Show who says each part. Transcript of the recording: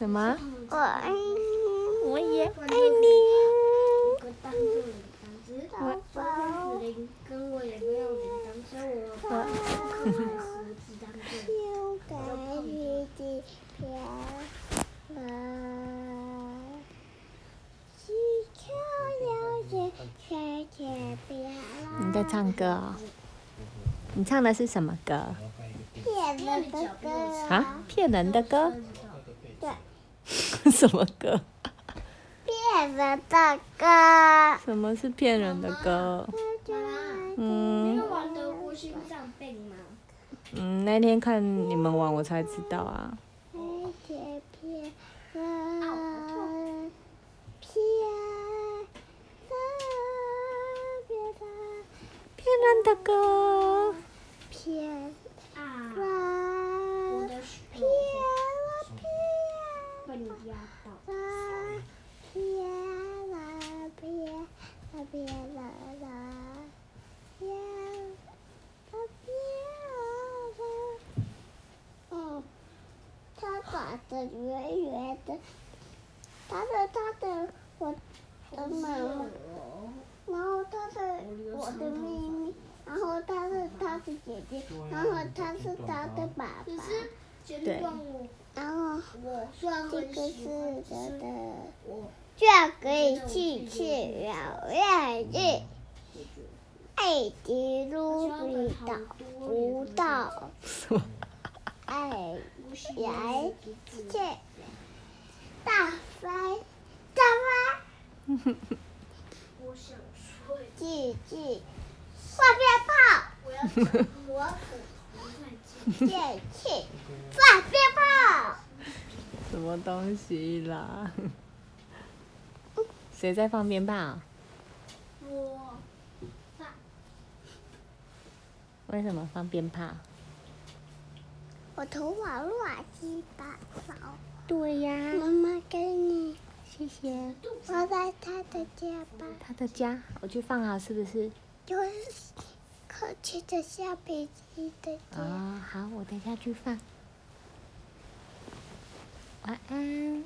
Speaker 1: 什么？
Speaker 2: 我爱你，
Speaker 1: 我也爱你。
Speaker 2: 我你
Speaker 1: 在唱歌哦？你唱的是什么歌？
Speaker 2: 骗人的歌
Speaker 1: 啊？骗人的歌？
Speaker 2: 对。
Speaker 1: 什么歌？
Speaker 2: 骗人的歌。
Speaker 1: 什么是骗人的歌？嗯。嗯，那天看你们玩，我才知道啊。骗人的歌。
Speaker 2: 骗啊！我的骗了骗了，被你压到。骗了骗了骗了啦，骗了骗了。嗯，他长得圆圆的，他的他的我的妈妈，然后他是我的妹妹。然后他是他的姐姐，然后他是他的爸爸。
Speaker 1: 对。
Speaker 2: 然后这个是他的，这可以去去了月日，爱迪路比到不到，爱来去大飞大飞，记记。放鞭炮！我要我电器放鞭炮！
Speaker 1: 什么东西啦？谁在放鞭炮？
Speaker 2: 我放。
Speaker 1: 为什么放鞭炮？
Speaker 2: 我头发乱七八糟。
Speaker 1: 对呀。
Speaker 2: 妈妈给你，
Speaker 1: 谢谢。
Speaker 2: 放在他的家吧。
Speaker 1: 他的家，我去放好是不是？
Speaker 2: 就是客气的橡皮筋的。
Speaker 1: 哦，好，我等下去放。晚安。